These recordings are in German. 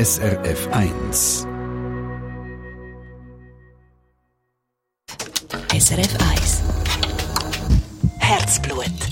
SRF 1. SRF 1. Herzblut.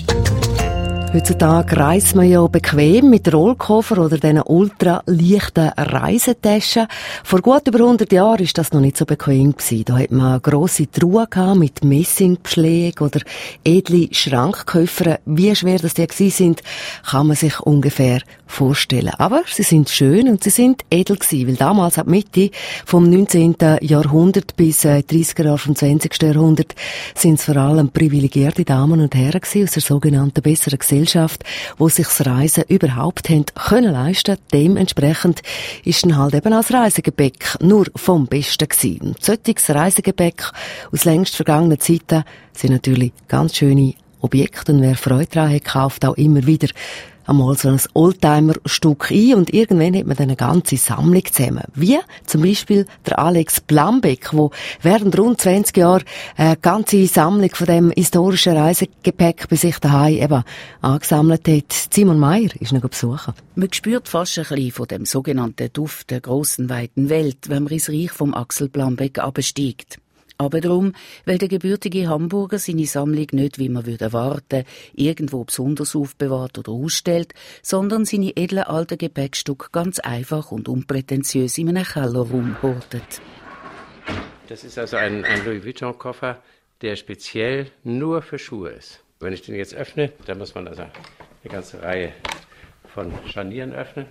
Heutzutage reist man ja bequem mit Rollkoffer oder diesen ultra leichten Reisetaschen. Vor gut über 100 Jahren ist das noch nicht so bequem gewesen. Da hat man grosse Truhen mit Messingbeschlägen oder edle Schrankkoffer. Wie schwer das die gewesen sind, kann man sich ungefähr vorstellen. Aber sie sind schön und sie sind edel gewesen, weil damals ab Mitte vom 19. Jahrhundert bis äh, 30er Jahre vom 20. Jahrhundert sind es vor allem privilegierte Damen und Herren gewesen, aus der sogenannten besseren Gesellschaft Gesellschaft, wo sich das Reisen überhaupt haben können leisten. Dementsprechend ist dann halt eben als Reisegepäck nur vom Besten gewesen. Solches Reisegepäck aus längst vergangenen Zeiten sind natürlich ganz schöne Objekte und wer Freude daran hat, kauft auch immer wieder einmal so ein Oldtimer-Stück ein und irgendwann hat man dann eine ganze Sammlung zusammen. Wie zum Beispiel der Alex Blambeck, wo während rund 20 Jahren eine ganze Sammlung von dem historischen Reisegepäck bei sich daheim eben angesammelt hat. Simon Meyer ist noch besuchen. Man spürt fast ein bisschen von dem sogenannten Duft der grossen, weiten Welt, wenn man ins Reich vom Axel Blambeck absteigt. Aber darum, weil der gebürtige Hamburger seine Sammlung nicht, wie man würde erwarten, irgendwo besonders aufbewahrt oder ausstellt, sondern seine edlen alten Gepäckstücke ganz einfach und unprätentiös in einem Kellerraum hortet. Das ist also ein, ein Louis Vuitton-Koffer, der speziell nur für Schuhe ist. Wenn ich den jetzt öffne, dann muss man also eine ganze Reihe von Scharnieren öffnen.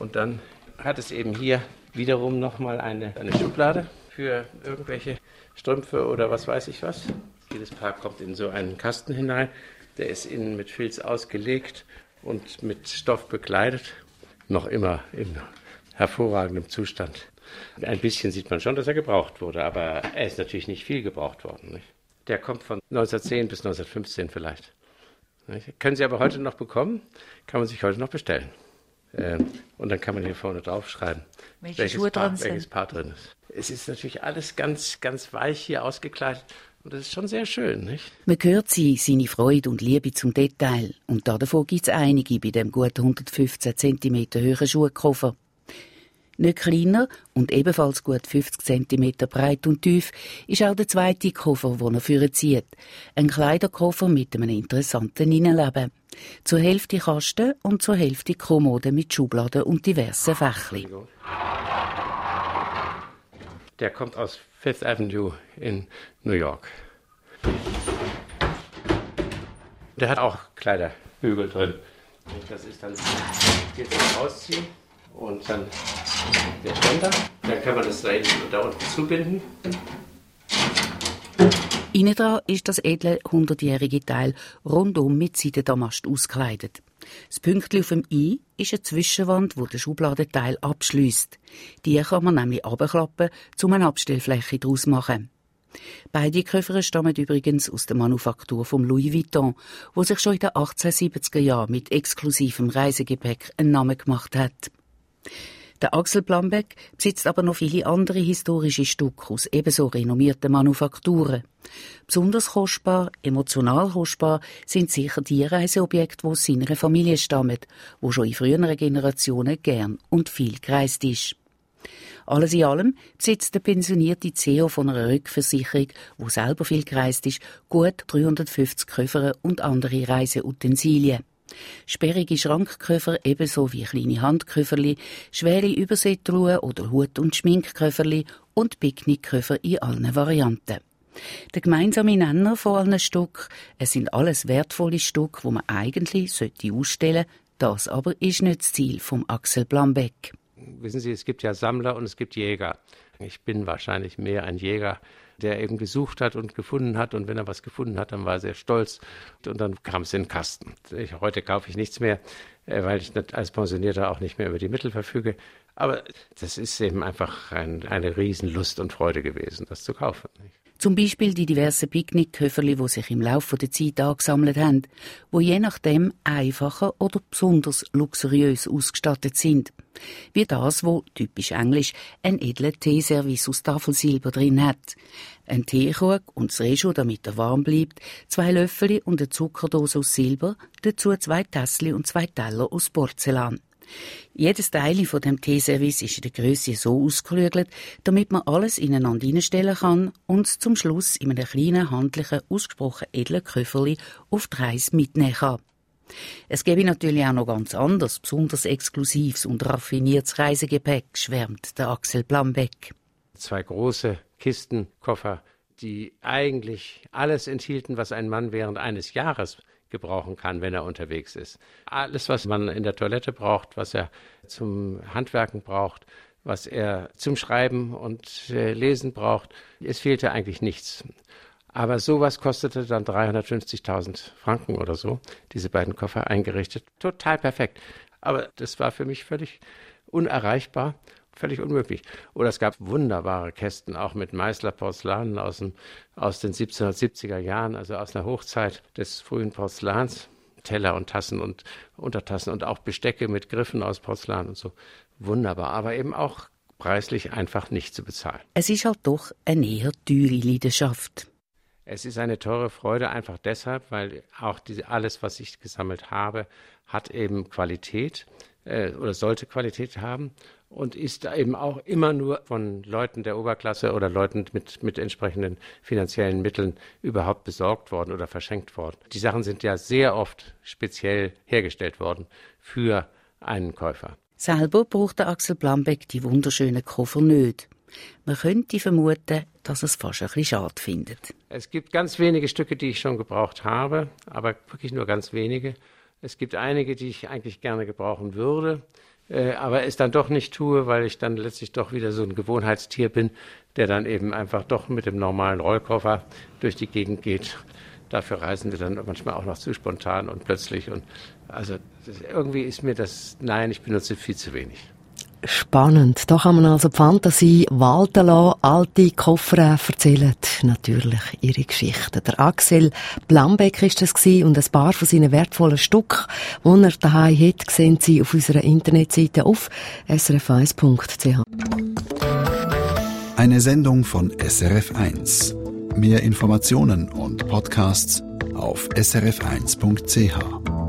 Und dann hat es eben hier wiederum nochmal eine, eine Schublade für irgendwelche Strümpfe oder was weiß ich was. Jedes Paar kommt in so einen Kasten hinein. Der ist innen mit Filz ausgelegt und mit Stoff bekleidet. Noch immer in hervorragendem Zustand. Ein bisschen sieht man schon, dass er gebraucht wurde, aber er ist natürlich nicht viel gebraucht worden. Nicht? Der kommt von 1910 bis 1915 vielleicht. Nicht? Können Sie aber heute noch bekommen, kann man sich heute noch bestellen. Ähm, und dann kann man hier vorne draufschreiben, welche welches, Paar, welches Paar drin ist. Es ist natürlich alles ganz, ganz weich hier ausgekleidet. Und das ist schon sehr schön, nicht? Man hört sie, seine Freude und Liebe zum Detail. Und davon gibt es einige bei dem gut 115 cm hohen Schuhkoffer. Nicht kleiner und ebenfalls gut 50 cm breit und tief ist auch der zweite Koffer, den er führen zieht. Ein Kleiderkoffer mit einem interessanten Innenleben. Zur Hälfte Kasten und zur Hälfte Kommode mit Schubladen und diversen Fächli. Der kommt aus Fifth Avenue in New York. Der hat auch Kleiderbügel drin. Das ist dann jetzt ausziehen und dann der Ständer. Dann kann man das da, da unten zubinden. Innen dran ist das edle hundertjährige Teil rundum mit Seidendamast ausgekleidet. Das Pünktchen auf dem I ist eine Zwischenwand, wo der Schubladenteil abschließt. Die kann man nämlich abklappen, um eine Abstellfläche daraus machen. Beide Koffer stammen übrigens aus der Manufaktur von Louis Vuitton, wo sich schon in den 1870er Jahren mit exklusivem Reisegepäck einen Namen gemacht hat. Der Axel Blambeck besitzt aber noch viele andere historische Stücke aus ebenso renommierten Manufakturen. Besonders kostbar, emotional kostbar sind sicher die Reiseobjekte, die aus seiner Familie stammen, wo schon in früheren Generationen gern und viel gereist ist. Alles in allem besitzt der pensionierte CEO von einer Rückversicherung, wo selber viel gereist ist, gut 350 Koffer und andere Reiseutensilien. Sperrige Schrankköfer ebenso wie kleine Handköfferli, schwere Überseetruhen oder Hut- und Schminkköfferli und Picknickköfer in allen Varianten. Der gemeinsame Nenner von allen Stück, es sind alles wertvolle Stücke, wo man eigentlich sollte ausstellen, das aber ist nicht das Ziel vom Axel Blambeck. Wissen Sie, es gibt ja Sammler und es gibt Jäger. Ich bin wahrscheinlich mehr ein Jäger der eben gesucht hat und gefunden hat. Und wenn er was gefunden hat, dann war er sehr stolz. Und dann kam es in den Kasten. Ich, heute kaufe ich nichts mehr, äh, weil ich als Pensionierter auch nicht mehr über die Mittel verfüge. Aber das ist eben einfach ein, eine Riesenlust und Freude gewesen, das zu kaufen. Zum Beispiel die diversen Picknickköfferli, die sich im Laufe der Zeit angesammelt haben, wo je nachdem einfacher oder besonders luxuriös ausgestattet sind. Wie das, wo typisch englisch ein edler Teeservice aus Tafelsilber drin hat. Ein Teekrug und das Rejo, damit er warm bleibt, zwei Löffel und eine Zuckerdose aus Silber, dazu zwei Tässli und zwei Teller aus Porzellan. Jedes Teil von dem Teeservice ist in der Größe so ausgeklügelt, damit man alles ineinander hineinstellen kann und zum Schluss in einem kleinen, handlichen, ausgesprochen edlen Köfferli auf die Reise mitnehmen kann. Es gäbe natürlich auch noch ganz anders, besonders exklusives und raffiniertes Reisegepäck, schwärmt der Axel Blambeck. Zwei große Kisten, Koffer, die eigentlich alles enthielten, was ein Mann während eines Jahres gebrauchen kann, wenn er unterwegs ist. Alles, was man in der Toilette braucht, was er zum Handwerken braucht, was er zum Schreiben und äh, Lesen braucht, es fehlte eigentlich nichts. Aber sowas kostete dann 350.000 Franken oder so, diese beiden Koffer eingerichtet. Total perfekt. Aber das war für mich völlig unerreichbar, völlig unmöglich. Oder es gab wunderbare Kästen, auch mit Meißler Porzellanen aus, dem, aus den 1770er Jahren, also aus der Hochzeit des frühen Porzellans. Teller und Tassen und Untertassen und auch Bestecke mit Griffen aus Porzellan und so. Wunderbar, aber eben auch preislich einfach nicht zu bezahlen. Es ist halt doch eine eher teure Leidenschaft. Es ist eine teure Freude einfach deshalb, weil auch diese, alles, was ich gesammelt habe, hat eben Qualität äh, oder sollte Qualität haben und ist eben auch immer nur von Leuten der Oberklasse oder Leuten mit, mit entsprechenden finanziellen Mitteln überhaupt besorgt worden oder verschenkt worden. Die Sachen sind ja sehr oft speziell hergestellt worden für einen Käufer. Selber braucht der Axel Blambeck die wunderschönen Koffer nicht. Man könnte vermuten, dass es fast ein bisschen schade findet. Es gibt ganz wenige Stücke, die ich schon gebraucht habe, aber wirklich nur ganz wenige. Es gibt einige, die ich eigentlich gerne gebrauchen würde, äh, aber es dann doch nicht tue, weil ich dann letztlich doch wieder so ein Gewohnheitstier bin, der dann eben einfach doch mit dem normalen Rollkoffer durch die Gegend geht. Dafür reisen wir dann manchmal auch noch zu spontan und plötzlich. Und also irgendwie ist mir das, nein, ich benutze viel zu wenig. Spannend. Da kann man also die Fantasie walten lassen. Alte Koffer erzählen natürlich ihre Geschichten. Der Axel Blambeck ist das gewesen und ein paar von seinen wertvollen Stück, die er daheim hat, sehen Sie auf unserer Internetseite auf srf1.ch. Eine Sendung von SRF1. Mehr Informationen und Podcasts auf srf1.ch.